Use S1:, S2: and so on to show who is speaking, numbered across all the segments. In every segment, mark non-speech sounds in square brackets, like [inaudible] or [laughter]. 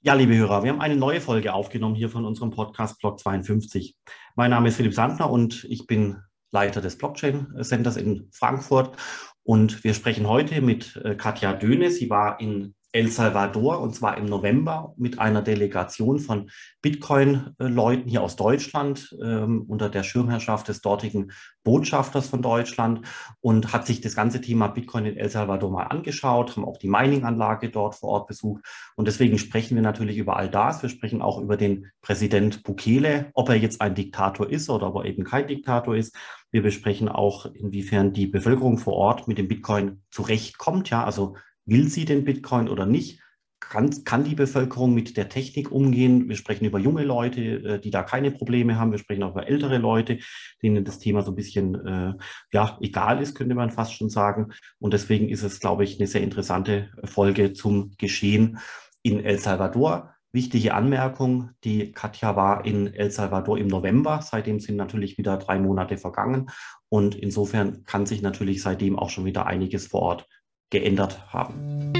S1: Ja, liebe Hörer, wir haben eine neue Folge aufgenommen hier von unserem Podcast Blog 52. Mein Name ist Philipp Sandner und ich bin Leiter des Blockchain Centers in Frankfurt. Und wir sprechen heute mit äh, Katja Döhne. Sie war in El Salvador und zwar im November mit einer Delegation von Bitcoin-Leuten hier aus Deutschland ähm, unter der Schirmherrschaft des dortigen Botschafters von Deutschland und hat sich das ganze Thema Bitcoin in El Salvador mal angeschaut, haben auch die Mining-Anlage dort vor Ort besucht und deswegen sprechen wir natürlich über all das. Wir sprechen auch über den Präsident Bukele, ob er jetzt ein Diktator ist oder ob er eben kein Diktator ist. Wir besprechen auch, inwiefern die Bevölkerung vor Ort mit dem Bitcoin zurechtkommt. Ja, also Will sie den Bitcoin oder nicht? Kann, kann die Bevölkerung mit der Technik umgehen? Wir sprechen über junge Leute, äh, die da keine Probleme haben. Wir sprechen auch über ältere Leute, denen das Thema so ein bisschen äh, ja, egal ist, könnte man fast schon sagen. Und deswegen ist es, glaube ich, eine sehr interessante Folge zum Geschehen in El Salvador. Wichtige Anmerkung, die Katja war in El Salvador im November. Seitdem sind natürlich wieder drei Monate vergangen. Und insofern kann sich natürlich seitdem auch schon wieder einiges vor Ort geändert haben.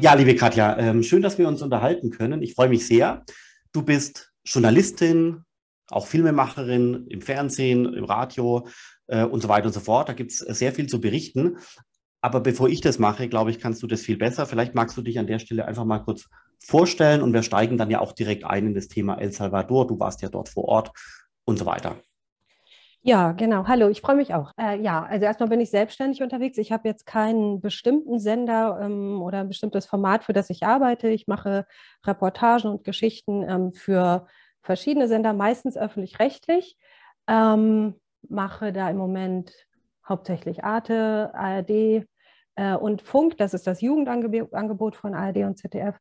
S1: Ja, liebe Katja, ähm, schön, dass wir uns unterhalten können. Ich freue mich sehr. Du bist Journalistin, auch Filmemacherin im Fernsehen, im Radio äh, und so weiter und so fort. Da gibt es sehr viel zu berichten. Aber bevor ich das mache, glaube ich, kannst du das viel besser. Vielleicht magst du dich an der Stelle einfach mal kurz vorstellen und wir steigen dann ja auch direkt ein in das Thema El Salvador. Du warst ja dort vor Ort und so weiter.
S2: Ja, genau. Hallo, ich freue mich auch. Äh, ja, also erstmal bin ich selbstständig unterwegs. Ich habe jetzt keinen bestimmten Sender ähm, oder ein bestimmtes Format, für das ich arbeite. Ich mache Reportagen und Geschichten ähm, für verschiedene Sender, meistens öffentlich-rechtlich. Ähm, mache da im Moment hauptsächlich Arte, ARD, äh, und Funk, das ist das Jugendangebot von ARD und ZDF.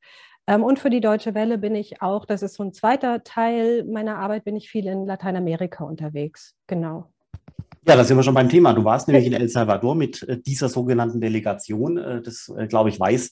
S2: Ähm, und für die Deutsche Welle bin ich auch, das ist so ein zweiter Teil meiner Arbeit, bin ich viel in Lateinamerika unterwegs. Genau.
S1: Ja, da sind wir schon beim Thema. Du warst nämlich in El Salvador mit äh, dieser sogenannten Delegation. Äh, das, glaube ich, weiß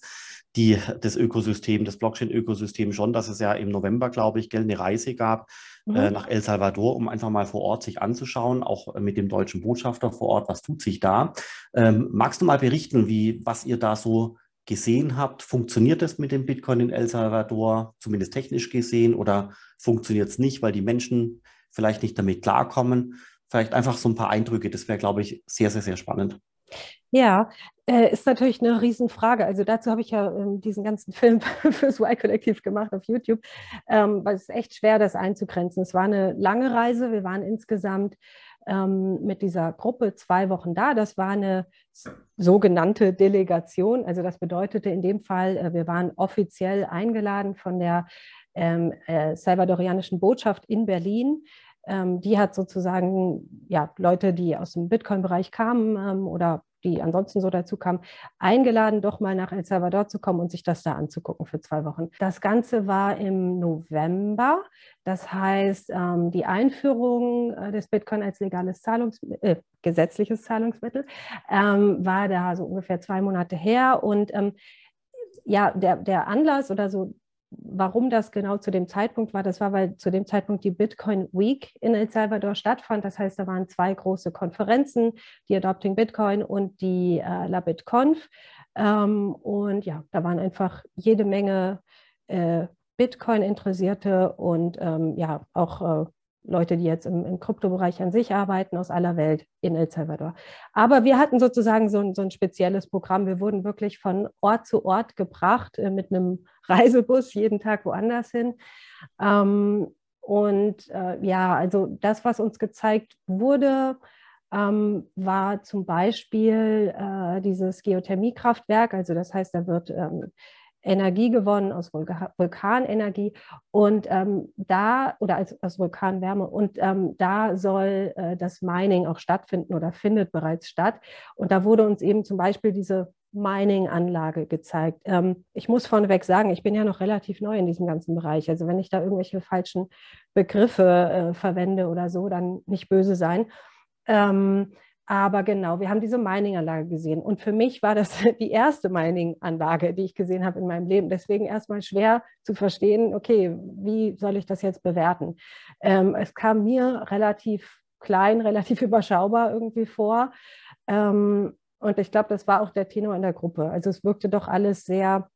S1: die, das Ökosystem, das Blockchain-Ökosystem schon, dass es ja im November, glaube ich, eine Reise gab mhm. äh, nach El Salvador, um einfach mal vor Ort sich anzuschauen, auch mit dem deutschen Botschafter vor Ort, was tut sich da. Ähm, magst du mal berichten, wie, was ihr da so gesehen habt? Funktioniert das mit dem Bitcoin in El Salvador, zumindest technisch gesehen, oder funktioniert es nicht, weil die Menschen vielleicht nicht damit klarkommen? Vielleicht einfach so ein paar Eindrücke, das wäre, glaube ich, sehr, sehr, sehr spannend.
S2: Ja, äh, ist natürlich eine Riesenfrage. Also dazu habe ich ja ähm, diesen ganzen Film [laughs] fürs Y-Kollektiv gemacht auf YouTube, ähm, weil es ist echt schwer, das einzugrenzen. Es war eine lange Reise. Wir waren insgesamt ähm, mit dieser Gruppe zwei Wochen da. Das war eine sogenannte Delegation. Also das bedeutete in dem Fall, äh, wir waren offiziell eingeladen von der ähm, äh, salvadorianischen Botschaft in Berlin ähm, die hat sozusagen ja, Leute, die aus dem Bitcoin-Bereich kamen ähm, oder die ansonsten so dazu kamen, eingeladen, doch mal nach El Salvador zu kommen und sich das da anzugucken für zwei Wochen. Das Ganze war im November. Das heißt, ähm, die Einführung äh, des Bitcoin als legales Zahlungsmittel, äh, gesetzliches Zahlungsmittel, ähm, war da so ungefähr zwei Monate her. Und ähm, ja, der, der Anlass oder so warum das genau zu dem Zeitpunkt war, das war, weil zu dem Zeitpunkt die Bitcoin Week in El Salvador stattfand. Das heißt, da waren zwei große Konferenzen, die Adopting Bitcoin und die äh, La BitConf. Ähm, und ja, da waren einfach jede Menge äh, Bitcoin-Interessierte und ähm, ja, auch äh, Leute, die jetzt im, im Kryptobereich an sich arbeiten, aus aller Welt in El Salvador. Aber wir hatten sozusagen so ein, so ein spezielles Programm. Wir wurden wirklich von Ort zu Ort gebracht äh, mit einem [laughs] Reisebus, jeden Tag woanders hin. Ähm, und äh, ja, also das, was uns gezeigt wurde, ähm, war zum Beispiel äh, dieses Geothermiekraftwerk. Also das heißt, da wird ähm, Energie gewonnen aus Vulka Vulkanenergie und ähm, da oder als, aus Vulkanwärme und ähm, da soll äh, das Mining auch stattfinden oder findet bereits statt. Und da wurde uns eben zum Beispiel diese Mining-Anlage gezeigt. Ähm, ich muss vorneweg sagen, ich bin ja noch relativ neu in diesem ganzen Bereich. Also wenn ich da irgendwelche falschen Begriffe äh, verwende oder so, dann nicht böse sein. Ähm, aber genau, wir haben diese Mining-Anlage gesehen. Und für mich war das [laughs] die erste Mining-Anlage, die ich gesehen habe in meinem Leben. Deswegen erstmal schwer zu verstehen, okay, wie soll ich das jetzt bewerten? Ähm, es kam mir relativ klein, [laughs] relativ überschaubar irgendwie vor. Ähm, und ich glaube, das war auch der Tenor in der Gruppe. Also es wirkte doch alles sehr,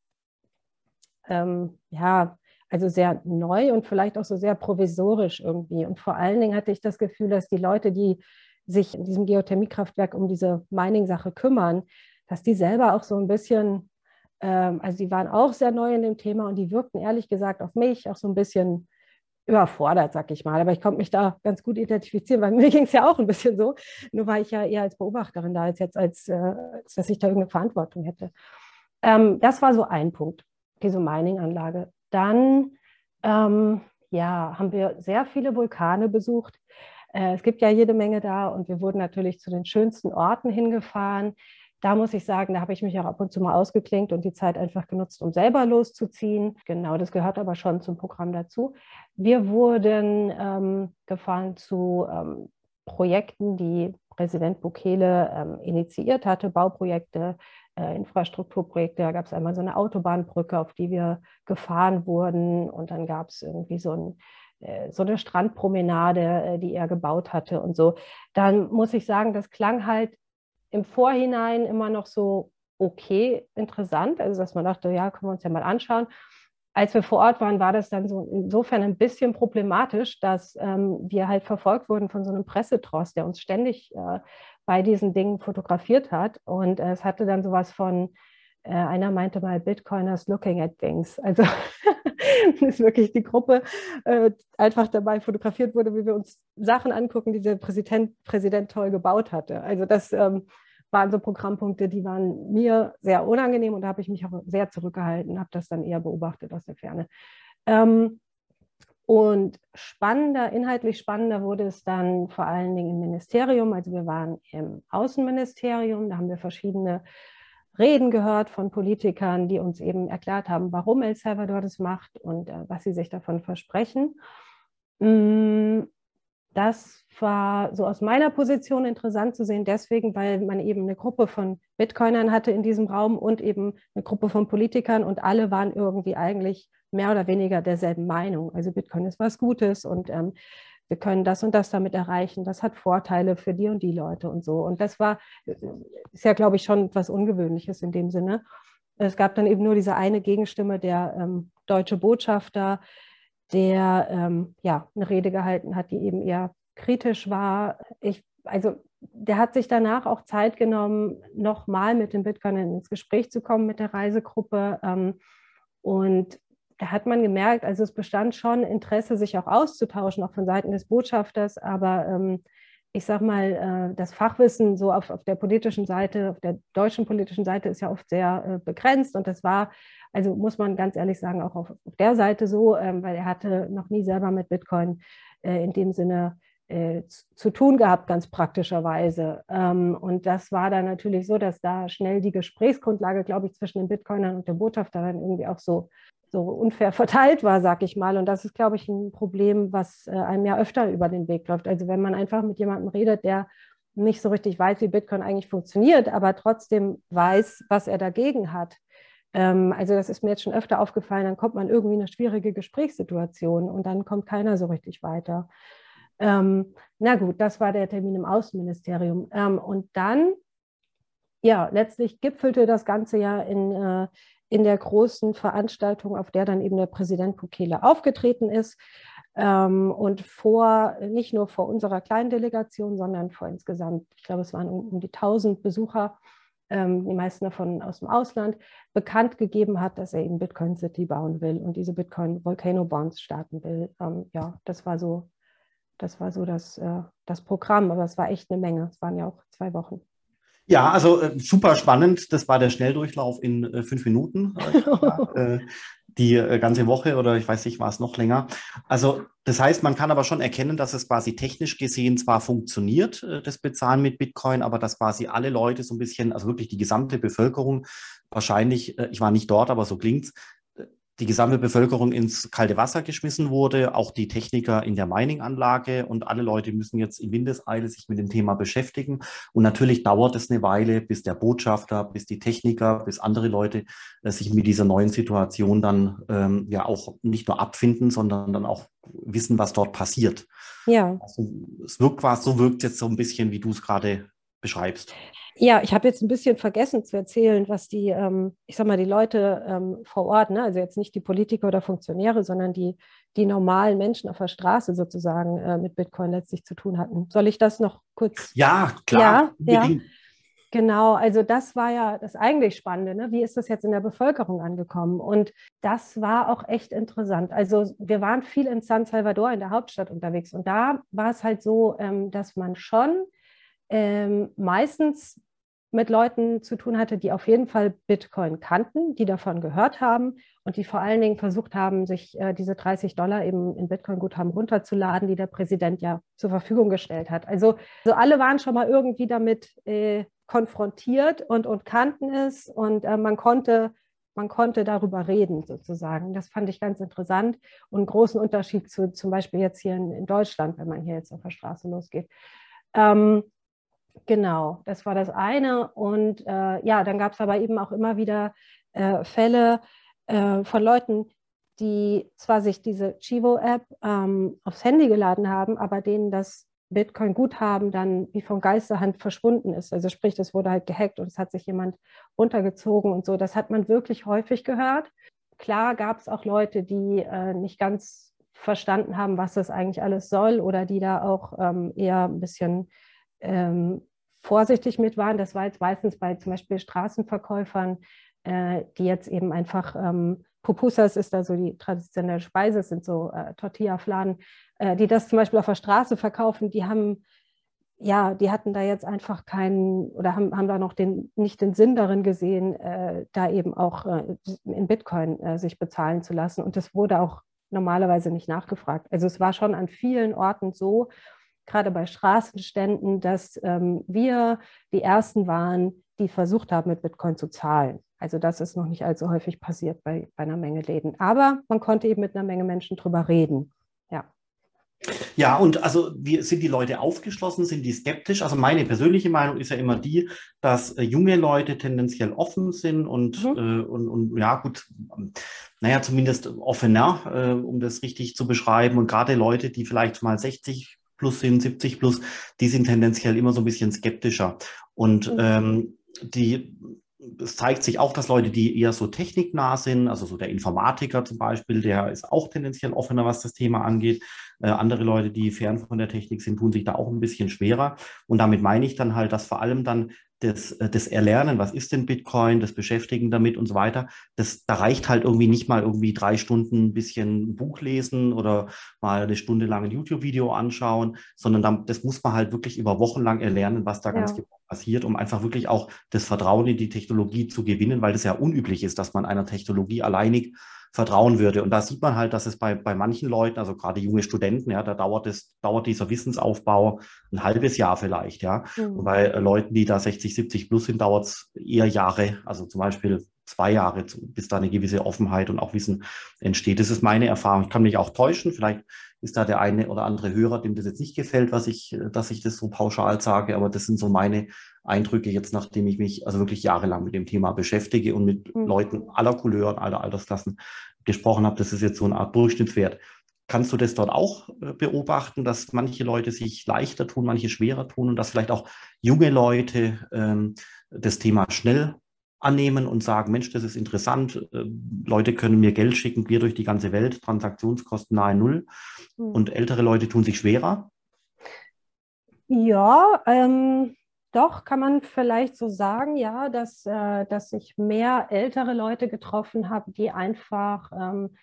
S2: ähm, ja, also sehr neu und vielleicht auch so sehr provisorisch irgendwie. Und vor allen Dingen hatte ich das Gefühl, dass die Leute, die sich in diesem Geothermiekraftwerk um diese Mining-Sache kümmern, dass die selber auch so ein bisschen, ähm, also die waren auch sehr neu in dem Thema und die wirkten ehrlich gesagt auf mich auch so ein bisschen überfordert, sag ich mal. Aber ich konnte mich da ganz gut identifizieren, weil [laughs] mir ging es ja auch ein bisschen so. Nur war ich ja eher als Beobachterin da, als jetzt als, äh, als dass ich da irgendeine Verantwortung hätte. Ähm, das war so ein Punkt, diese Mining-Anlage. Dann ähm, ja, haben wir sehr viele Vulkane besucht. Äh, es gibt ja jede Menge da und wir wurden natürlich zu den schönsten Orten hingefahren. Da muss ich sagen, da habe ich mich auch ab und zu mal ausgeklinkt und die Zeit einfach genutzt, um selber loszuziehen. Genau, das gehört aber schon zum Programm dazu. Wir wurden ähm, gefahren zu ähm, Projekten, die Präsident Bukele ähm, initiiert hatte, Bauprojekte, äh, Infrastrukturprojekte. Da gab es einmal so eine Autobahnbrücke, auf die wir gefahren wurden und dann gab es irgendwie so ein so eine Strandpromenade, äh, die er gebaut hatte und so. Dann muss ich sagen, das klang halt im Vorhinein immer noch so okay, interessant. Also, dass man dachte, ja, können wir uns ja mal anschauen. Als wir vor Ort waren, war das dann so insofern ein bisschen problematisch, dass ähm, wir halt verfolgt wurden von so einem Pressetross, der uns ständig äh, bei diesen Dingen fotografiert hat. Und äh, es hatte dann sowas von, äh, einer meinte mal, Bitcoiners looking at things. Also [laughs] ist wirklich die Gruppe äh, einfach dabei fotografiert wurde, wie wir uns Sachen angucken, die der Präsident, Präsident toll gebaut hatte. Also das ähm, waren so Programmpunkte, die waren mir sehr unangenehm und da habe ich mich auch sehr zurückgehalten, habe das dann eher beobachtet aus der Ferne. Ähm, und spannender, inhaltlich spannender wurde es dann vor allen Dingen im Ministerium. Also wir waren im Außenministerium, da haben wir verschiedene Reden gehört von Politikern, die uns eben erklärt haben, warum El Salvador das macht und äh, was sie sich davon versprechen. Mm, das war so aus meiner Position interessant zu sehen, deswegen, weil man eben eine Gruppe von Bitcoinern hatte in diesem Raum und eben eine Gruppe von Politikern und alle waren irgendwie eigentlich mehr oder weniger derselben Meinung. Also Bitcoin ist was Gutes und ähm, wir können das und das damit erreichen, das hat Vorteile für die und die Leute und so. Und das war, ist ja, glaube ich, schon etwas Ungewöhnliches in dem Sinne. Es gab dann eben nur diese eine Gegenstimme, der ähm, deutsche Botschafter, der ähm, ja eine Rede gehalten hat, die eben eher kritisch war. Ich, also der hat sich danach auch Zeit genommen, nochmal mit den Bitcoinern ins Gespräch zu kommen mit der Reisegruppe. Ähm, und da hat man gemerkt, also es bestand schon Interesse, sich auch auszutauschen, auch von Seiten des Botschafters, aber ähm, ich sage mal, äh, das Fachwissen so auf, auf der politischen Seite, auf der deutschen politischen Seite ist ja oft sehr äh, begrenzt und das war, also muss man ganz ehrlich sagen, auch auf, auf der Seite so, ähm, weil er hatte noch nie selber mit Bitcoin äh, in dem Sinne äh, zu tun gehabt, ganz praktischerweise. Ähm, und das war dann natürlich so, dass da schnell die Gesprächsgrundlage, glaube ich, zwischen den Bitcoinern und dem Botschafter dann irgendwie auch so so unfair verteilt war, sag ich mal. Und das ist, glaube ich, ein Problem, was äh, einem ja öfter über den Weg läuft. Also wenn man einfach mit jemandem redet, der nicht so richtig weiß, wie Bitcoin eigentlich funktioniert, aber trotzdem weiß, was er dagegen hat. Ähm, also das ist mir jetzt schon öfter aufgefallen, dann kommt man irgendwie in eine schwierige Gesprächssituation und dann kommt keiner so richtig weiter. Ähm, na gut, das war der Termin im Außenministerium. Ähm, und dann, ja, letztlich gipfelte das Ganze ja in, äh, in der großen Veranstaltung, auf der dann eben der Präsident Bukele aufgetreten ist. Ähm, und vor, nicht nur vor unserer kleinen Delegation, sondern vor insgesamt, ich glaube, es waren um, um die 1000 Besucher, ähm, die meisten davon aus dem Ausland, bekannt gegeben hat, dass er eben Bitcoin City bauen will und diese Bitcoin Volcano Bonds starten will. Ähm, ja, das war so, das war so das, äh, das Programm, aber es war echt eine Menge. Es waren ja auch zwei Wochen.
S1: Ja, also äh, super spannend. Das war der Schnelldurchlauf in äh, fünf Minuten. [laughs] äh, die äh, ganze Woche oder ich weiß nicht, war es noch länger. Also das heißt, man kann aber schon erkennen, dass es quasi technisch gesehen zwar funktioniert, äh, das Bezahlen mit Bitcoin, aber dass quasi alle Leute so ein bisschen, also wirklich die gesamte Bevölkerung, wahrscheinlich, ich war nicht dort, aber so klingt's, die gesamte Bevölkerung ins kalte Wasser geschmissen wurde, auch die Techniker in der Mining-Anlage und alle Leute müssen jetzt in Windeseile sich mit dem Thema beschäftigen. Und natürlich dauert es eine Weile, bis der Botschafter, bis die Techniker, bis andere Leute äh, sich mit dieser neuen Situation dann ähm, ja auch nicht nur abfinden, sondern dann auch wissen, was dort passiert. Ja. Also, es wirkt quasi, so wirkt jetzt so ein bisschen, wie du es gerade beschreibst.
S2: Ja, ich habe jetzt ein bisschen vergessen zu erzählen, was die, ähm, ich sag mal, die Leute ähm, vor Ort, ne, also jetzt nicht die Politiker oder Funktionäre, sondern die, die normalen Menschen auf der Straße sozusagen äh, mit Bitcoin letztlich zu tun hatten. Soll ich das noch kurz?
S1: Ja, klar.
S2: Ja, ja. Genau, also das war ja das eigentlich Spannende. Ne? Wie ist das jetzt in der Bevölkerung angekommen? Und das war auch echt interessant. Also wir waren viel in San Salvador, in der Hauptstadt unterwegs. Und da war es halt so, ähm, dass man schon ähm, meistens mit Leuten zu tun hatte, die auf jeden Fall Bitcoin kannten, die davon gehört haben und die vor allen Dingen versucht haben, sich äh, diese 30 Dollar eben in Bitcoin-Guthaben runterzuladen, die der Präsident ja zur Verfügung gestellt hat. Also, also alle waren schon mal irgendwie damit äh, konfrontiert und, und kannten es und äh, man konnte man konnte darüber reden sozusagen. Das fand ich ganz interessant und einen großen Unterschied zu zum Beispiel jetzt hier in, in Deutschland, wenn man hier jetzt auf der Straße losgeht. Ähm, Genau, das war das eine. Und äh, ja, dann gab es aber eben auch immer wieder äh, Fälle äh, von Leuten, die zwar sich diese Chivo-App ähm, aufs Handy geladen haben, aber denen das Bitcoin-Guthaben dann wie von Geisterhand verschwunden ist. Also sprich, das wurde halt gehackt und es hat sich jemand runtergezogen und so. Das hat man wirklich häufig gehört. Klar gab es auch Leute, die äh, nicht ganz verstanden haben, was das eigentlich alles soll oder die da auch ähm, eher ein bisschen ähm, vorsichtig mit waren. Das war jetzt meistens bei zum Beispiel Straßenverkäufern, äh, die jetzt eben einfach, ähm, Pupusas ist da so die traditionelle Speise, sind so äh, Tortilla-Fladen, äh, die das zum Beispiel auf der Straße verkaufen, die haben ja, die hatten da jetzt einfach keinen oder haben, haben da noch den, nicht den Sinn darin gesehen, äh, da eben auch äh, in Bitcoin äh, sich bezahlen zu lassen. Und das wurde auch normalerweise nicht nachgefragt. Also es war schon an vielen Orten so gerade bei Straßenständen, dass ähm, wir die Ersten waren, die versucht haben, mit Bitcoin zu zahlen. Also das ist noch nicht allzu häufig passiert bei, bei einer Menge Läden. Aber man konnte eben mit einer Menge Menschen drüber reden. Ja.
S1: Ja, und also wie, sind die Leute aufgeschlossen, sind die skeptisch? Also meine persönliche Meinung ist ja immer die, dass äh, junge Leute tendenziell offen sind und, mhm. äh, und, und ja gut, naja, zumindest offener, äh, um das richtig zu beschreiben. Und gerade Leute, die vielleicht mal 60 plus sind, 70 plus, die sind tendenziell immer so ein bisschen skeptischer. Und mhm. ähm, die, es zeigt sich auch, dass Leute, die eher so techniknah sind, also so der Informatiker zum Beispiel, der ist auch tendenziell offener, was das Thema angeht. Äh, andere Leute, die fern von der Technik sind, tun sich da auch ein bisschen schwerer. Und damit meine ich dann halt, dass vor allem dann das, äh, das Erlernen, was ist denn Bitcoin, das Beschäftigen damit und so weiter, das, da reicht halt irgendwie nicht mal irgendwie drei Stunden ein bisschen Buch lesen oder mal eine Stunde lang ein YouTube-Video anschauen, sondern dann, das muss man halt wirklich über Wochen lang erlernen, was da ja. ganz genau passiert, um einfach wirklich auch das Vertrauen in die Technologie zu gewinnen, weil das ja unüblich ist, dass man einer Technologie alleinig vertrauen würde. Und da sieht man halt, dass es bei, bei manchen Leuten, also gerade junge Studenten, ja, da dauert es, dauert dieser Wissensaufbau ein halbes Jahr vielleicht, ja. Mhm. Und bei Leuten, die da 60, 70 plus sind, dauert es eher Jahre, also zum Beispiel zwei Jahre, bis da eine gewisse Offenheit und auch Wissen entsteht. Das ist meine Erfahrung. Ich kann mich auch täuschen. Vielleicht ist da der eine oder andere Hörer, dem das jetzt nicht gefällt, was ich, dass ich das so pauschal sage, aber das sind so meine Eindrücke jetzt, nachdem ich mich also wirklich jahrelang mit dem Thema beschäftige und mit mhm. Leuten aller Couleuren, aller Altersklassen gesprochen habe. Das ist jetzt so eine Art Durchschnittswert. Kannst du das dort auch äh, beobachten, dass manche Leute sich leichter tun, manche schwerer tun und dass vielleicht auch junge Leute ähm, das Thema schnell annehmen und sagen, Mensch, das ist interessant, äh, Leute können mir Geld schicken, quer durch die ganze Welt, Transaktionskosten nahe Null. Mhm. Und ältere Leute tun sich schwerer?
S2: Ja, ähm, doch, kann man vielleicht so sagen, ja, dass, äh, dass ich mehr ältere Leute getroffen habe, die einfach ähm,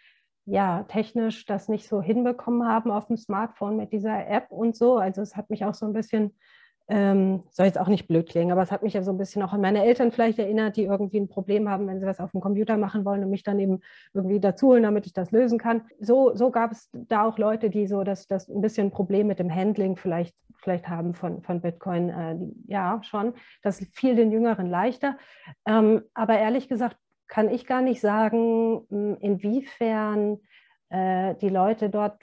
S2: ja, technisch das nicht so hinbekommen haben auf dem Smartphone mit dieser App und so. Also es hat mich auch so ein bisschen ähm, soll jetzt auch nicht blöd klingen, aber es hat mich ja so ein bisschen auch an meine Eltern vielleicht erinnert, die irgendwie ein Problem haben, wenn sie was auf dem Computer machen wollen und mich dann eben irgendwie dazu holen, damit ich das lösen kann. So, so gab es da auch Leute, die so das, das ein bisschen Problem mit dem Handling vielleicht, vielleicht haben von, von Bitcoin. Äh, ja, schon. Das fiel den Jüngeren leichter. Ähm, aber ehrlich gesagt, kann ich gar nicht sagen, inwiefern äh, die Leute dort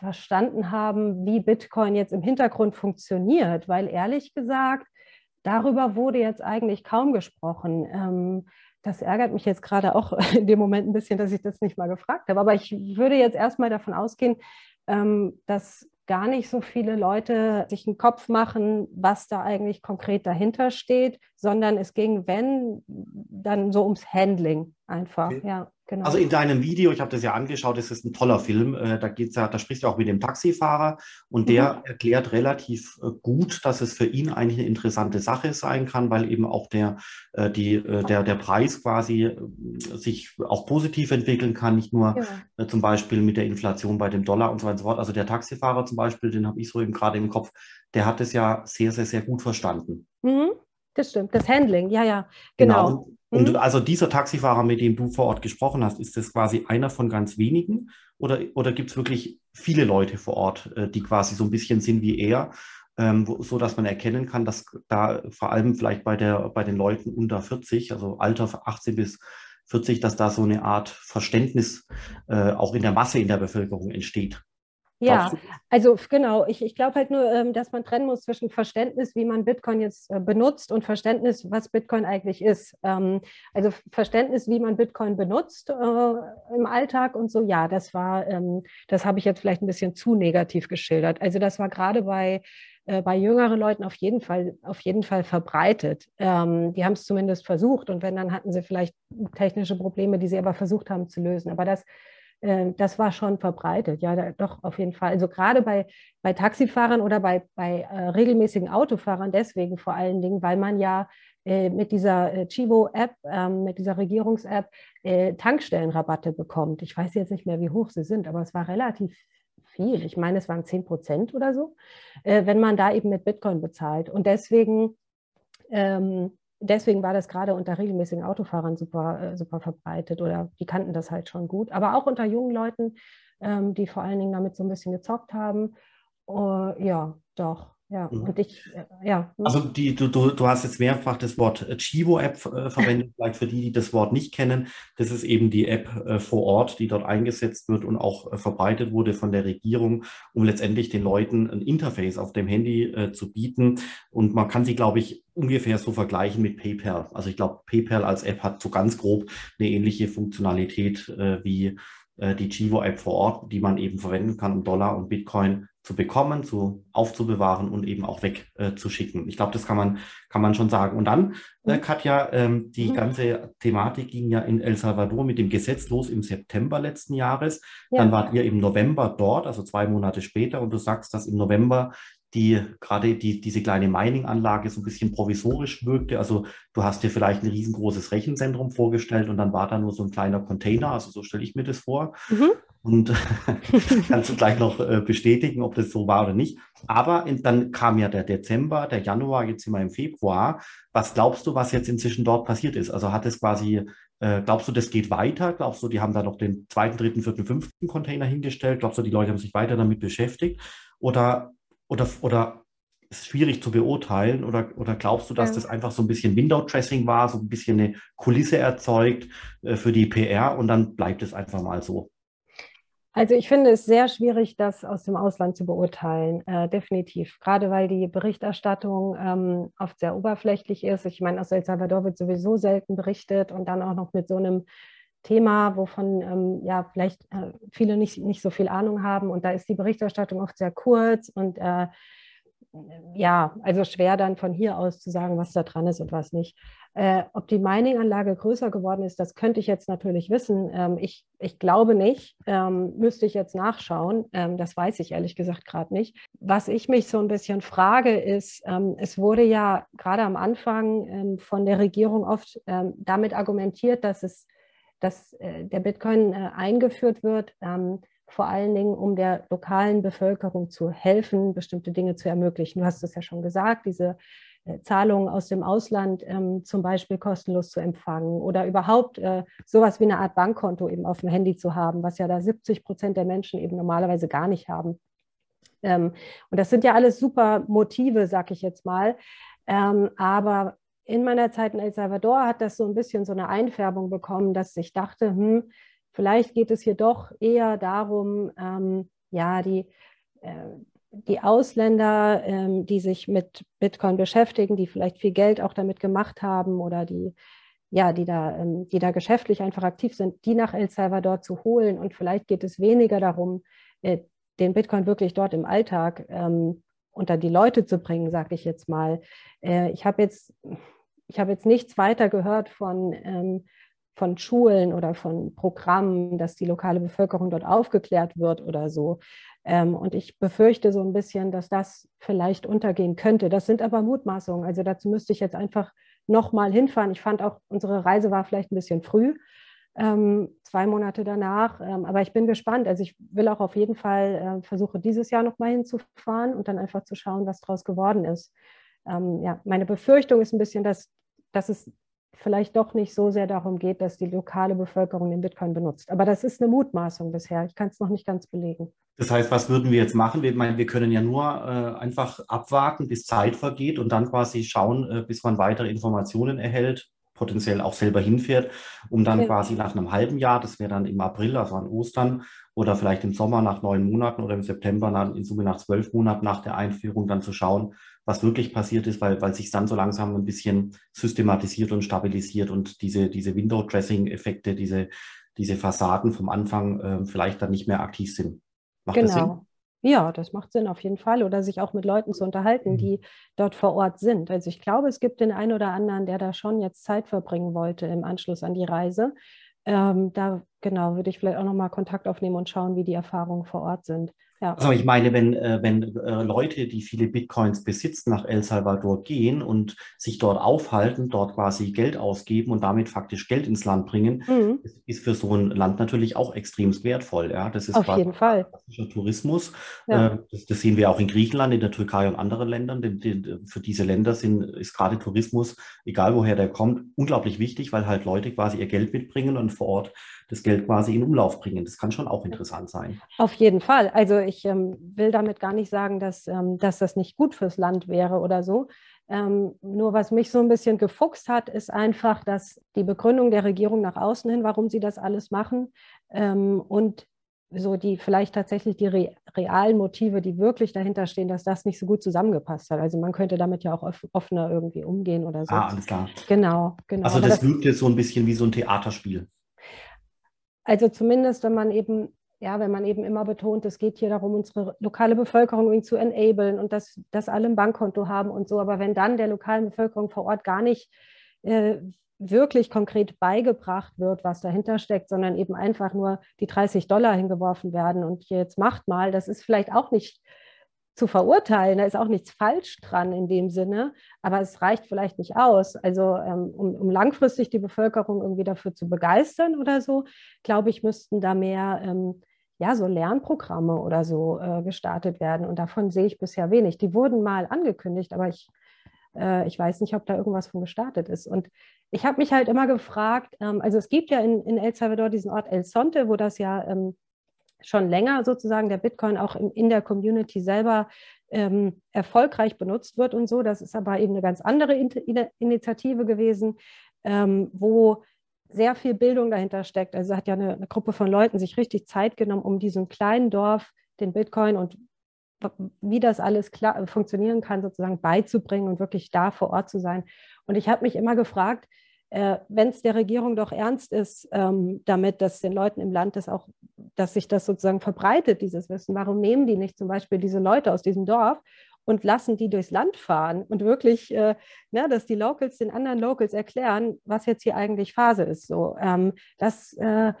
S2: verstanden haben, wie Bitcoin jetzt im Hintergrund funktioniert, weil ehrlich gesagt, darüber wurde jetzt eigentlich kaum gesprochen. Ähm, das ärgert mich jetzt gerade auch [laughs] in dem Moment ein bisschen, dass ich das nicht mal gefragt habe. Aber ich würde jetzt erstmal davon ausgehen, ähm, dass gar nicht so viele Leute sich einen Kopf machen, was da eigentlich konkret dahinter steht, sondern es ging, wenn, dann so ums Handling einfach. Okay. Ja.
S1: Genau. Also in deinem Video, ich habe das ja angeschaut, das ist ein toller Film. Äh, da geht's ja, da sprichst du auch mit dem Taxifahrer und der mhm. erklärt relativ äh, gut, dass es für ihn eigentlich eine interessante Sache sein kann, weil eben auch der, äh, die, der, der Preis quasi sich auch positiv entwickeln kann, nicht nur ja. zum Beispiel mit der Inflation bei dem Dollar und so weiter und so fort. Also der Taxifahrer zum Beispiel, den habe ich so eben gerade im Kopf, der hat es ja sehr, sehr, sehr gut verstanden.
S2: Mhm. Das stimmt, das Handling, ja, ja, genau. genau.
S1: Und mhm. also dieser Taxifahrer, mit dem du vor Ort gesprochen hast, ist das quasi einer von ganz wenigen? Oder, oder gibt es wirklich viele Leute vor Ort, äh, die quasi so ein bisschen sind wie er, ähm, wo, so dass man erkennen kann, dass da vor allem vielleicht bei, der, bei den Leuten unter 40, also Alter 18 bis 40, dass da so eine Art Verständnis äh, auch in der Masse in der Bevölkerung entsteht?
S2: Ja, also genau. Ich, ich glaube halt nur, ähm, dass man trennen muss zwischen Verständnis, wie man Bitcoin jetzt äh, benutzt und Verständnis, was Bitcoin eigentlich ist. Ähm, also Verständnis, wie man Bitcoin benutzt äh, im Alltag und so, ja, das war, ähm, das habe ich jetzt vielleicht ein bisschen zu negativ geschildert. Also das war gerade bei, äh, bei jüngeren Leuten auf jeden Fall, auf jeden Fall verbreitet. die haben es zumindest versucht und wenn, dann hatten sie vielleicht technische Probleme, die sie aber versucht haben zu lösen. Aber das äh, das war schon verbreitet, ja, da, doch auf jeden Fall. Also gerade bei, bei Taxifahrern oder bei, bei äh, regelmäßigen Autofahrern deswegen vor allen Dingen, weil man ja äh, mit dieser äh, Chivo-App, ähm, mit dieser Regierungs-App äh, Tankstellenrabatte bekommt. Ich weiß jetzt nicht mehr, wie hoch sie sind, aber es war relativ viel. Ich meine, es waren 10 Prozent oder so, wenn man da eben mit Bitcoin bezahlt. Und deswegen ähm, deswegen war das gerade unter regelmäßigen Autofahrern super, äh, super verbreitet oder die kannten das halt schon gut. Aber auch unter jungen Leuten, ähm, die vor allen Dingen damit so ein bisschen gezockt haben. Uh, ja, doch. Ja, mhm. und ich, äh, ja.
S1: Also die, du, du, du hast jetzt mehrfach das Wort Chivo-App äh, verwendet, vielleicht für die, die das Wort nicht kennen. Das ist eben die App äh, vor Ort, die dort eingesetzt wird und auch äh, verbreitet wurde von der Regierung, um letztendlich den Leuten ein Interface auf dem Handy äh, zu bieten. Und man kann sie, glaube ich, ungefähr so vergleichen mit PayPal. Also ich glaube, PayPal als App hat so ganz grob eine ähnliche Funktionalität äh, wie die Chivo-App vor Ort, die man eben verwenden kann, um Dollar und Bitcoin zu bekommen, zu aufzubewahren und eben auch wegzuschicken. Äh, ich glaube, das kann man, kann man schon sagen. Und dann, äh, mhm. Katja, ähm, die mhm. ganze Thematik ging ja in El Salvador mit dem Gesetz los im September letzten Jahres. Ja. Dann wart ihr im November dort, also zwei Monate später, und du sagst, dass im November die gerade die, diese kleine Mining-Anlage so ein bisschen provisorisch wirkte. Also du hast dir vielleicht ein riesengroßes Rechenzentrum vorgestellt und dann war da nur so ein kleiner Container. Also so stelle ich mir das vor. Mhm. Und [laughs] [laughs] kannst du gleich noch äh, bestätigen, ob das so war oder nicht. Aber dann kam ja der Dezember, der Januar, jetzt sind wir im Februar. Was glaubst du, was jetzt inzwischen dort passiert ist? Also hat es quasi, äh, glaubst du, das geht weiter? Glaubst du, die haben da noch den zweiten, dritten, vierten, fünften Container hingestellt? Glaubst du, die Leute haben sich weiter damit beschäftigt? Oder oder, oder ist schwierig zu beurteilen? Oder, oder glaubst du, dass ja. das einfach so ein bisschen Window-Dressing war, so ein bisschen eine Kulisse erzeugt äh, für die PR und dann bleibt es einfach mal so?
S2: Also ich finde es sehr schwierig, das aus dem Ausland zu beurteilen, äh, definitiv. Gerade weil die Berichterstattung ähm, oft sehr oberflächlich ist. Ich meine, aus El Salvador wird sowieso selten berichtet und dann auch noch mit so einem Thema, wovon ähm, ja vielleicht äh, viele nicht, nicht so viel Ahnung haben. Und da ist die Berichterstattung oft sehr kurz und äh, ja, also schwer dann von hier aus zu sagen, was da dran ist und was nicht. Äh, ob die Mining-Anlage größer geworden ist, das könnte ich jetzt natürlich wissen. Ähm, ich, ich glaube nicht, ähm, müsste ich jetzt nachschauen. Ähm, das weiß ich ehrlich gesagt gerade nicht. Was ich mich so ein bisschen frage, ist, ähm, es wurde ja gerade am Anfang ähm, von der Regierung oft ähm, damit argumentiert, dass es dass äh, der Bitcoin äh, eingeführt wird, vor allen Dingen, um der lokalen Bevölkerung zu helfen, bestimmte Dinge zu ermöglichen. Du hast es ja schon gesagt, diese äh, Zahlungen aus dem Ausland ähm, zum Beispiel kostenlos zu empfangen oder überhaupt äh, sowas wie eine Art Bankkonto eben auf dem Handy zu haben, was ja da 70 Prozent der Menschen eben normalerweise gar nicht haben. Ähm, und das sind ja alles super Motive, sag ich jetzt mal. Ähm, aber in meiner Zeit in El Salvador hat das so ein bisschen so eine Einfärbung bekommen, dass ich dachte, hm, vielleicht geht es hier doch eher darum, ähm, ja, die, äh, die Ausländer, ähm, die sich mit Bitcoin beschäftigen, die vielleicht viel Geld auch damit gemacht haben oder die, ja, die da, ähm, die da geschäftlich einfach aktiv sind, die nach El Salvador zu holen. Und vielleicht geht es weniger darum, äh, den Bitcoin wirklich dort im Alltag ähm, unter die Leute zu bringen, sage ich jetzt mal. Äh, ich habe jetzt, habe jetzt nichts weiter gehört von, ähm, von Schulen oder von Programmen, dass die lokale Bevölkerung dort aufgeklärt wird oder so. Ähm, und ich befürchte so ein bisschen, dass das vielleicht untergehen könnte. Das sind aber Mutmaßungen. Also dazu müsste ich jetzt einfach nochmal hinfahren. Ich fand auch, unsere Reise war vielleicht ein bisschen früh, ähm, zwei Monate danach. Ähm, aber ich bin gespannt. Also ich will auch auf jeden Fall äh, versuchen, dieses Jahr nochmal hinzufahren und dann einfach zu schauen, was daraus geworden ist. Ja, meine Befürchtung ist ein bisschen, dass, dass es vielleicht doch nicht so sehr darum geht, dass die lokale Bevölkerung den Bitcoin benutzt. Aber das ist eine Mutmaßung bisher. Ich kann es noch nicht ganz belegen.
S1: Das heißt, was würden wir jetzt machen? Wir, meine, wir können ja nur äh, einfach abwarten, bis Zeit vergeht und dann quasi schauen, äh, bis man weitere Informationen erhält, potenziell auch selber hinfährt, um dann ja. quasi nach einem halben Jahr, das wäre dann im April, also an Ostern, oder vielleicht im Sommer nach neun Monaten oder im September dann in Summe nach zwölf Monaten nach der Einführung dann zu schauen, was wirklich passiert ist, weil, weil sich dann so langsam ein bisschen systematisiert und stabilisiert und diese, diese Window-Dressing-Effekte, diese, diese Fassaden vom Anfang äh, vielleicht dann nicht mehr aktiv sind.
S2: Macht genau. das Sinn? Genau. Ja, das macht Sinn auf jeden Fall. Oder sich auch mit Leuten zu unterhalten, mhm. die dort vor Ort sind. Also ich glaube, es gibt den einen oder anderen, der da schon jetzt Zeit verbringen wollte im Anschluss an die Reise. Ähm, da genau würde ich vielleicht auch nochmal Kontakt aufnehmen und schauen, wie die Erfahrungen vor Ort sind.
S1: Ja. Also ich meine, wenn, äh, wenn äh, Leute, die viele Bitcoins besitzen, nach El Salvador gehen und sich dort aufhalten, dort quasi Geld ausgeben und damit faktisch Geld ins Land bringen, mhm. ist, für so ein Land natürlich auch extrem wertvoll. Ja? Das ist
S2: Auf jeden Fall.
S1: Tourismus. Ja. Äh, das, das, sehen wir auch in Griechenland, in der Türkei und anderen Ländern. Die, für diese Länder sind, ist gerade Tourismus, egal woher der kommt, unglaublich wichtig, weil halt Leute quasi ihr Geld mitbringen und vor Ort das Geld quasi in Umlauf bringen. Das kann schon auch interessant sein.
S2: Auf jeden Fall. Also ich ähm, will damit gar nicht sagen, dass, ähm, dass das nicht gut fürs Land wäre oder so. Ähm, nur was mich so ein bisschen gefuchst hat, ist einfach, dass die Begründung der Regierung nach außen hin, warum sie das alles machen ähm, und so die vielleicht tatsächlich die re realen Motive, die wirklich dahinter stehen, dass das nicht so gut zusammengepasst hat. Also man könnte damit ja auch offener irgendwie umgehen oder so.
S1: Ah, alles klar.
S2: Genau, genau.
S1: Also das, das wirkt jetzt so ein bisschen wie so ein Theaterspiel.
S2: Also zumindest, wenn man eben, ja, wenn man eben immer betont, es geht hier darum, unsere lokale Bevölkerung zu enablen und dass, dass alle ein Bankkonto haben und so. Aber wenn dann der lokalen Bevölkerung vor Ort gar nicht äh, wirklich konkret beigebracht wird, was dahinter steckt, sondern eben einfach nur die 30 Dollar hingeworfen werden und jetzt macht mal, das ist vielleicht auch nicht zu verurteilen. Da ist auch nichts falsch dran in dem Sinne, aber es reicht vielleicht nicht aus. Also ähm, um, um, langfristig die Bevölkerung irgendwie dafür zu begeistern oder so, glaube ich, müssten da mehr ähm, ja, so Lernprogramme oder so äh, gestartet werden. Und davon sehe ich bisher wenig. Die wurden mal angekündigt, aber ich, äh, ich weiß nicht, ob da irgendwas von gestartet ist. Und ich habe mich halt immer gefragt, ähm, also es gibt ja in, in El Salvador diesen Ort El Sonte, wo das ja ähm, schon länger sozusagen der Bitcoin auch in, in der Community selber ähm, erfolgreich benutzt wird und so. Das ist aber eben eine ganz andere in Initiative gewesen, ähm, wo sehr viel Bildung dahinter steckt. Also hat ja eine, eine, Gruppe von Leuten sich richtig Zeit genommen, um diesem kleinen Dorf den Bitcoin und wie das alles klar, funktionieren kann, sozusagen beizubringen und wirklich da vor Ort zu sein. Und ich habe mich immer gefragt, äh, wenn es der Regierung doch ernst ist, ähm, damit, dass den Leuten im Land das auch, dass sich das sozusagen verbreitet, dieses Wissen, warum nehmen die nicht zum Beispiel diese Leute aus diesem Dorf und lassen die durchs Land fahren und wirklich, äh, ne, dass die Locals den anderen Locals erklären, was jetzt hier eigentlich Phase ist. So, ähm, das, äh,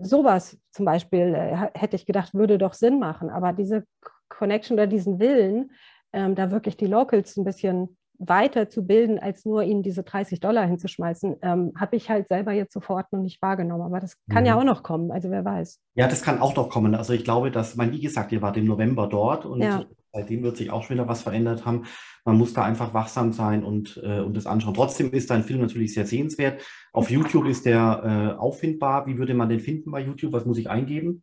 S2: sowas zum Beispiel äh, hätte ich gedacht, würde doch Sinn machen. Aber diese Connection oder diesen Willen, ähm, da wirklich die Locals ein bisschen weiter zu bilden, als nur ihnen diese 30 Dollar hinzuschmeißen, ähm, habe ich halt selber jetzt sofort noch nicht wahrgenommen. Aber das kann mhm. ja auch noch kommen, also wer weiß.
S1: Ja, das kann auch noch kommen. Also ich glaube, dass, man, wie gesagt, ihr wart im November dort und ja. seitdem wird sich auch schon wieder was verändert haben. Man muss da einfach wachsam sein und, äh, und das anschauen. Trotzdem ist dein Film natürlich sehr sehenswert. Auf YouTube ist der äh, auffindbar. Wie würde man den finden bei YouTube? Was muss ich eingeben?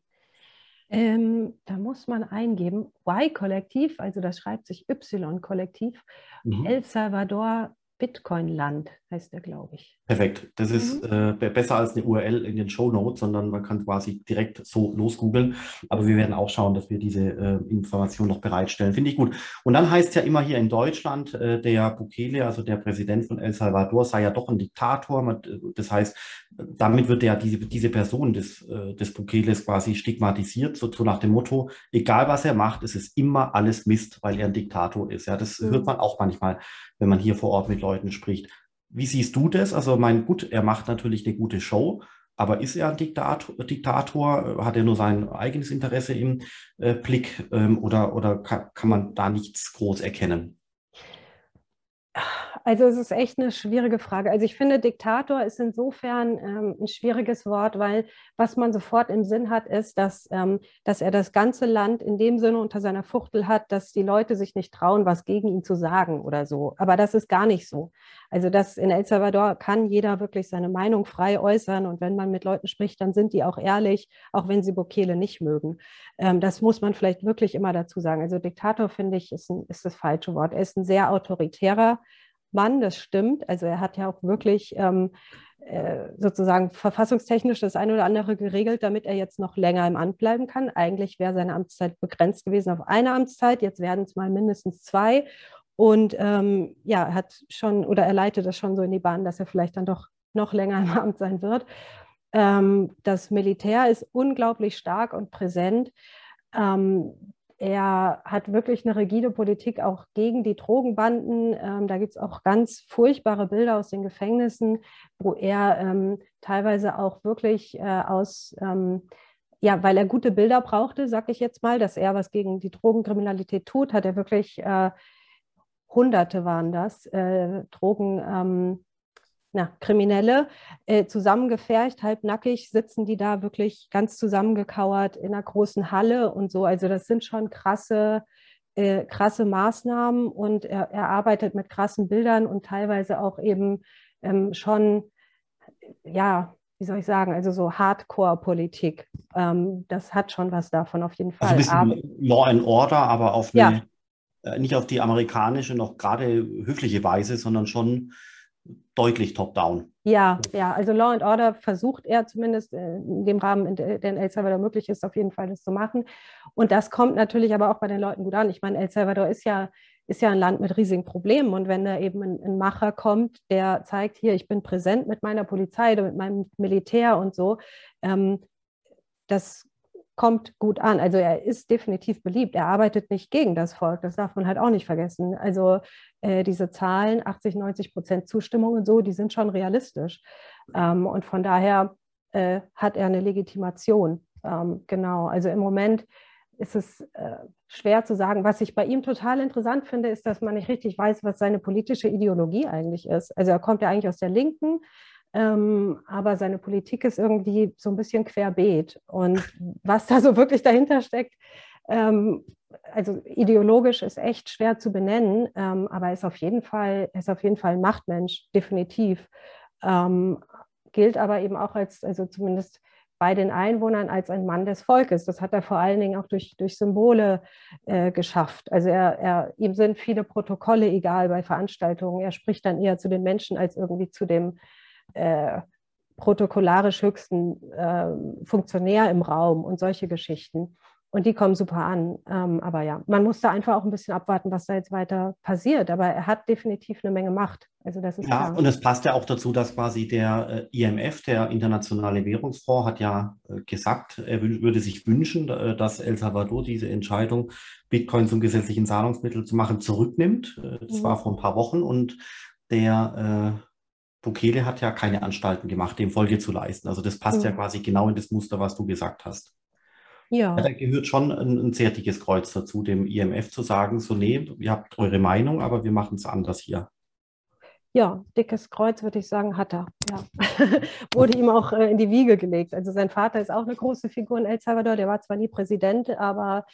S2: Ähm, da muss man eingeben Y-Kollektiv, also das schreibt sich Y-Kollektiv, mhm. El Salvador Bitcoin-Land heißt er, glaube ich.
S1: Perfekt. Das ist mhm. äh, besser als eine URL in den Show Notes, sondern man kann quasi direkt so losgoogeln. Aber wir werden auch schauen, dass wir diese äh, Information noch bereitstellen. Finde ich gut. Und dann heißt es ja immer hier in Deutschland, äh, der Bukele, also der Präsident von El Salvador, sei ja doch ein Diktator. Das heißt, damit wird ja diese, diese Person des, äh, des Bukeles quasi stigmatisiert, so, so, nach dem Motto, egal was er macht, es ist immer alles Mist, weil er ein Diktator ist. Ja, das mhm. hört man auch manchmal, wenn man hier vor Ort mit Leuten spricht. Wie siehst du das? Also, mein gut, er macht natürlich eine gute Show, aber ist er ein Diktator? Diktator? Hat er nur sein eigenes Interesse im äh, Blick ähm, oder, oder kann, kann man da nichts groß erkennen?
S2: Also es ist echt eine schwierige Frage. Also ich finde, Diktator ist insofern ähm, ein schwieriges Wort, weil was man sofort im Sinn hat, ist, dass, ähm, dass er das ganze Land in dem Sinne unter seiner Fuchtel hat, dass die Leute sich nicht trauen, was gegen ihn zu sagen oder so. Aber das ist gar nicht so. Also das in El Salvador kann jeder wirklich seine Meinung frei äußern und wenn man mit Leuten spricht, dann sind die auch ehrlich, auch wenn sie Bukele nicht mögen. Ähm, das muss man vielleicht wirklich immer dazu sagen. Also Diktator finde ich ist, ein, ist das falsche Wort. Er ist ein sehr autoritärer Mann, das stimmt. Also er hat ja auch wirklich ähm, äh, sozusagen verfassungstechnisch das eine oder andere geregelt, damit er jetzt noch länger im Amt bleiben kann. Eigentlich wäre seine Amtszeit begrenzt gewesen auf eine Amtszeit, jetzt werden es mal mindestens zwei. Und ähm, ja, er hat schon oder er leitet das schon so in die Bahn, dass er vielleicht dann doch noch länger im Amt sein wird. Ähm, das Militär ist unglaublich stark und präsent. Ähm, er hat wirklich eine rigide Politik auch gegen die Drogenbanden. Ähm, da gibt es auch ganz furchtbare Bilder aus den Gefängnissen, wo er ähm, teilweise auch wirklich äh, aus, ähm, ja, weil er gute Bilder brauchte, sage ich jetzt mal, dass er was gegen die Drogenkriminalität tut, hat er wirklich, äh, Hunderte waren das, äh, Drogen ähm, na, Kriminelle äh, zusammengefercht, halbnackig sitzen die da wirklich ganz zusammengekauert in einer großen Halle und so. Also das sind schon krasse, äh, krasse Maßnahmen und er, er, arbeitet mit krassen Bildern und teilweise auch eben ähm, schon, ja, wie soll ich sagen, also so Hardcore-Politik. Ähm, das hat schon was davon auf jeden Fall.
S1: Also ein bisschen Law and Order, aber auf eine, ja. äh, nicht auf die amerikanische, noch gerade höfliche Weise, sondern schon deutlich top-down.
S2: Ja, ja, also Law and Order versucht er zumindest äh, in dem Rahmen, in dem El Salvador möglich ist, auf jeden Fall das zu machen. Und das kommt natürlich aber auch bei den Leuten gut an. Ich meine, El Salvador ist ja, ist ja ein Land mit riesigen Problemen. Und wenn da eben ein, ein Macher kommt, der zeigt, hier, ich bin präsent mit meiner Polizei, mit meinem Militär und so, ähm, das kommt gut an. Also er ist definitiv beliebt. Er arbeitet nicht gegen das Volk. Das darf man halt auch nicht vergessen. Also äh, diese Zahlen, 80, 90 Prozent Zustimmung und so, die sind schon realistisch. Ähm, und von daher äh, hat er eine Legitimation. Ähm, genau. Also im Moment ist es äh, schwer zu sagen. Was ich bei ihm total interessant finde, ist, dass man nicht richtig weiß, was seine politische Ideologie eigentlich ist. Also er kommt ja eigentlich aus der Linken, ähm, aber seine Politik ist irgendwie so ein bisschen querbeet. Und was da so wirklich dahinter steckt, ähm, also ideologisch ist echt schwer zu benennen, ähm, aber ist auf jeden Fall, ist auf jeden Fall ein Machtmensch, definitiv. Ähm, gilt aber eben auch als, also zumindest bei den Einwohnern als ein Mann des Volkes. Das hat er vor allen Dingen auch durch, durch Symbole äh, geschafft. Also er, er, ihm sind viele Protokolle egal bei Veranstaltungen. Er spricht dann eher zu den Menschen als irgendwie zu dem äh, protokollarisch höchsten äh, Funktionär im Raum und solche Geschichten. Und die kommen super an. Ähm, aber ja, man muss da einfach auch ein bisschen abwarten, was da jetzt weiter passiert. Aber er hat definitiv eine Menge Macht. Also das ist
S1: ja, klar. und es passt ja auch dazu, dass quasi der äh, IMF, der Internationale Währungsfonds, hat ja äh, gesagt, er würde sich wünschen, äh, dass El Salvador diese Entscheidung, Bitcoin zum gesetzlichen Zahlungsmittel zu machen, zurücknimmt. Äh, das mhm. war vor ein paar Wochen. Und der äh, Bukele hat ja keine Anstalten gemacht, dem Folge zu leisten. Also das passt mhm. ja quasi genau in das Muster, was du gesagt hast. Ja. ja da gehört schon ein, ein, sehr dickes Kreuz dazu, dem IMF zu sagen, so nee, ihr habt eure Meinung, aber wir machen es anders hier.
S2: Ja, dickes Kreuz würde ich sagen, hat er. Ja. [laughs] Wurde ihm auch äh, in die Wiege gelegt. Also sein Vater ist auch eine große Figur in El Salvador. Der war zwar nie Präsident, aber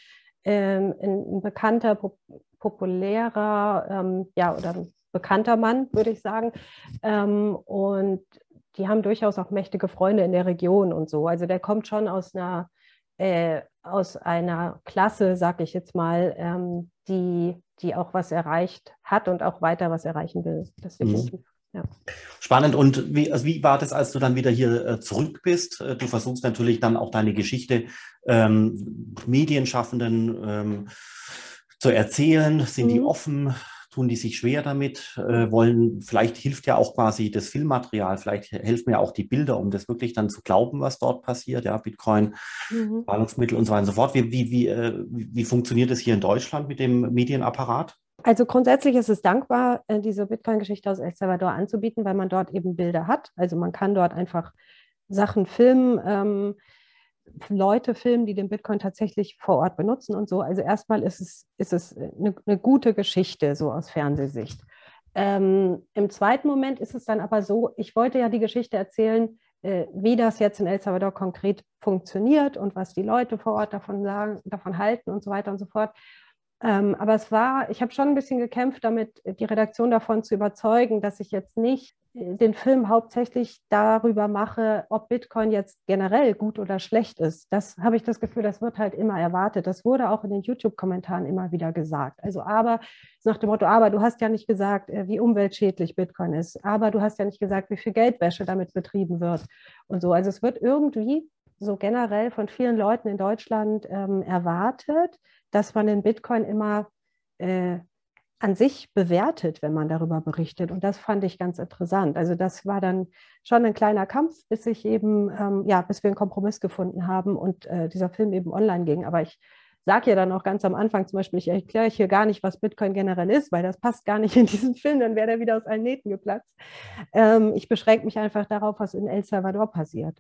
S2: ähm, ein, ein, bekannter, pop populärer, ähm, ja, oder bekannter Mann, würde ich sagen. Ähm, und die haben durchaus auch mächtige Freunde in der Region und so. Also der kommt schon aus einer, äh, aus einer Klasse, sag ich jetzt mal, ähm, die, die auch was erreicht hat und auch weiter was erreichen will. Das definitiv. Mhm.
S1: Ja. Spannend. Und wie, also wie war das, als du dann wieder hier äh, zurück bist? Äh, du versuchst natürlich dann auch deine Geschichte ähm, Medienschaffenden ähm, zu erzählen. Sind mhm. die offen? Tun die sich schwer damit, äh, wollen, vielleicht hilft ja auch quasi das Filmmaterial, vielleicht helfen ja auch die Bilder, um das wirklich dann zu glauben, was dort passiert, ja, Bitcoin, mhm. Zahlungsmittel und so weiter und so fort. Wie, wie, wie, äh, wie funktioniert es hier in Deutschland mit dem Medienapparat?
S2: Also grundsätzlich ist es dankbar, äh, diese Bitcoin-Geschichte aus El Salvador anzubieten, weil man dort eben Bilder hat. Also man kann dort einfach Sachen filmen. Ähm, Leute filmen, die den Bitcoin tatsächlich vor Ort benutzen und so. Also erstmal ist es, ist es eine, eine gute Geschichte, so aus Fernsehsicht. Ähm, Im zweiten Moment ist es dann aber so, ich wollte ja die Geschichte erzählen, äh, wie das jetzt in El Salvador konkret funktioniert und was die Leute vor Ort davon sagen, davon halten und so weiter und so fort. Ähm, aber es war, ich habe schon ein bisschen gekämpft, damit die Redaktion davon zu überzeugen, dass ich jetzt nicht den Film hauptsächlich darüber mache, ob Bitcoin jetzt generell gut oder schlecht ist. Das habe ich das Gefühl, das wird halt immer erwartet. Das wurde auch in den YouTube-Kommentaren immer wieder gesagt. Also aber nach dem Motto, aber du hast ja nicht gesagt, äh, wie umweltschädlich Bitcoin ist. Aber du hast ja nicht gesagt, wie viel Geldwäsche damit betrieben wird und so. Also es wird irgendwie so generell von vielen Leuten in Deutschland ähm, erwartet, dass man den Bitcoin immer äh, an sich bewertet, wenn man darüber berichtet. Und das fand ich ganz interessant. Also das war dann schon ein kleiner Kampf, bis ich eben, ähm, ja, bis wir einen Kompromiss gefunden haben und äh, dieser Film eben online ging. Aber ich sage ja dann auch ganz am Anfang zum Beispiel, ich erkläre hier gar nicht, was Bitcoin generell ist, weil das passt gar nicht in diesen Film, dann wäre der wieder aus allen Nähten geplatzt. Ähm, ich beschränke mich einfach darauf, was in El Salvador passiert.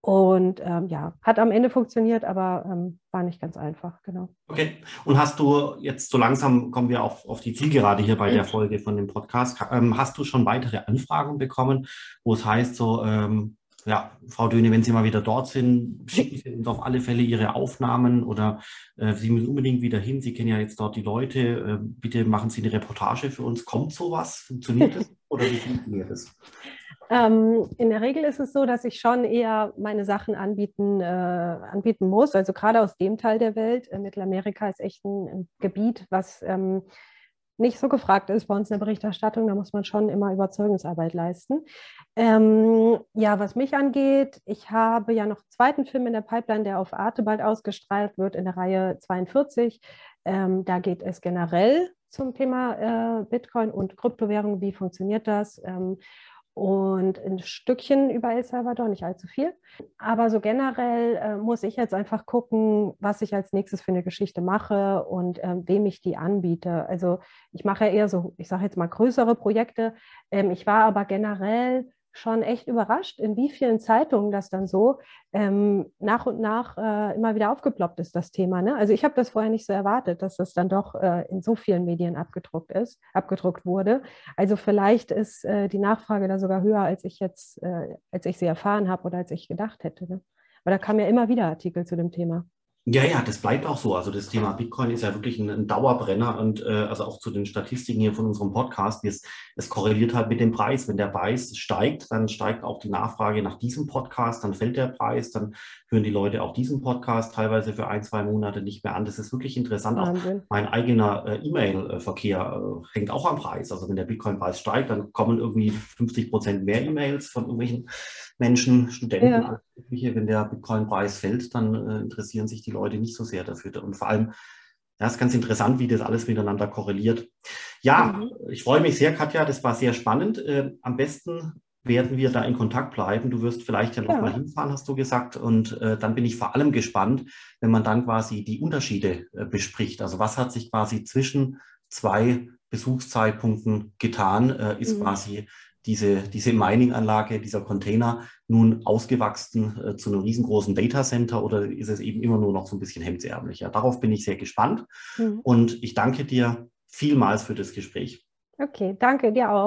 S2: Und ähm, ja, hat am Ende funktioniert, aber ähm, war nicht ganz einfach, genau.
S1: Okay. Und hast du jetzt so langsam kommen wir auf, auf die Zielgerade hier bei der Folge von dem Podcast. Ähm, hast du schon weitere Anfragen bekommen, wo es heißt, so, ähm, ja, Frau Döne, wenn Sie mal wieder dort sind, schicken Sie uns auf alle Fälle Ihre Aufnahmen oder äh, Sie müssen unbedingt wieder hin. Sie kennen ja jetzt dort die Leute. Äh, bitte machen Sie eine Reportage für uns. Kommt sowas? Funktioniert das oder wie funktioniert das?
S2: Ähm, in der Regel ist es so, dass ich schon eher meine Sachen anbieten, äh, anbieten muss. Also gerade aus dem Teil der Welt. Äh, Mittelamerika ist echt ein, ein Gebiet, was ähm, nicht so gefragt ist bei uns in der Berichterstattung. Da muss man schon immer Überzeugungsarbeit leisten. Ähm, ja, was mich angeht, ich habe ja noch einen zweiten Film in der Pipeline, der auf Arte bald ausgestrahlt wird, in der Reihe 42. Ähm, da geht es generell zum Thema äh, Bitcoin und Kryptowährung. Wie funktioniert das? Ähm, und ein Stückchen über El Salvador, nicht allzu viel. Aber so generell äh, muss ich jetzt einfach gucken, was ich als nächstes für eine Geschichte mache und äh, wem ich die anbiete. Also ich mache eher so, ich sage jetzt mal größere Projekte. Ähm, ich war aber generell schon echt überrascht, in wie vielen Zeitungen das dann so ähm, nach und nach äh, immer wieder aufgeploppt ist, das Thema. Ne? Also ich habe das vorher nicht so erwartet, dass das dann doch äh, in so vielen Medien abgedruckt ist, abgedruckt wurde. Also vielleicht ist äh, die Nachfrage da sogar höher, als ich jetzt, äh, als ich sie erfahren habe oder als ich gedacht hätte. Ne? Aber da kamen ja immer wieder Artikel zu dem Thema.
S1: Ja, ja, das bleibt auch so. Also das Thema Bitcoin ist ja wirklich ein, ein Dauerbrenner und äh, also auch zu den Statistiken hier von unserem Podcast, es, es korreliert halt mit dem Preis. Wenn der Preis steigt, dann steigt auch die Nachfrage nach diesem Podcast, dann fällt der Preis, dann hören die Leute auch diesen Podcast teilweise für ein, zwei Monate nicht mehr an. Das ist wirklich interessant. Wahnsinn. Auch mein eigener äh, E-Mail-Verkehr äh, hängt auch am Preis. Also wenn der Bitcoin-Preis steigt, dann kommen irgendwie 50 Prozent mehr E-Mails von irgendwelchen Menschen, Studenten, ja. Wenn der Bitcoin-Preis fällt, dann äh, interessieren sich die Leute nicht so sehr dafür. Und vor allem, ja, ist ganz interessant, wie das alles miteinander korreliert. Ja, mhm. ich freue mich sehr, Katja, das war sehr spannend. Äh, am besten werden wir da in Kontakt bleiben. Du wirst vielleicht ja nochmal ja. hinfahren, hast du gesagt. Und äh, dann bin ich vor allem gespannt, wenn man dann quasi die Unterschiede äh, bespricht. Also was hat sich quasi zwischen zwei Besuchszeitpunkten getan, äh, ist mhm. quasi diese, diese Mining-Anlage, dieser Container nun ausgewachsen äh, zu einem riesengroßen Datacenter oder ist es eben immer nur noch so ein bisschen hemdsärmlich? Ja, darauf bin ich sehr gespannt mhm. und ich danke dir vielmals für das Gespräch.
S2: Okay, danke dir auch.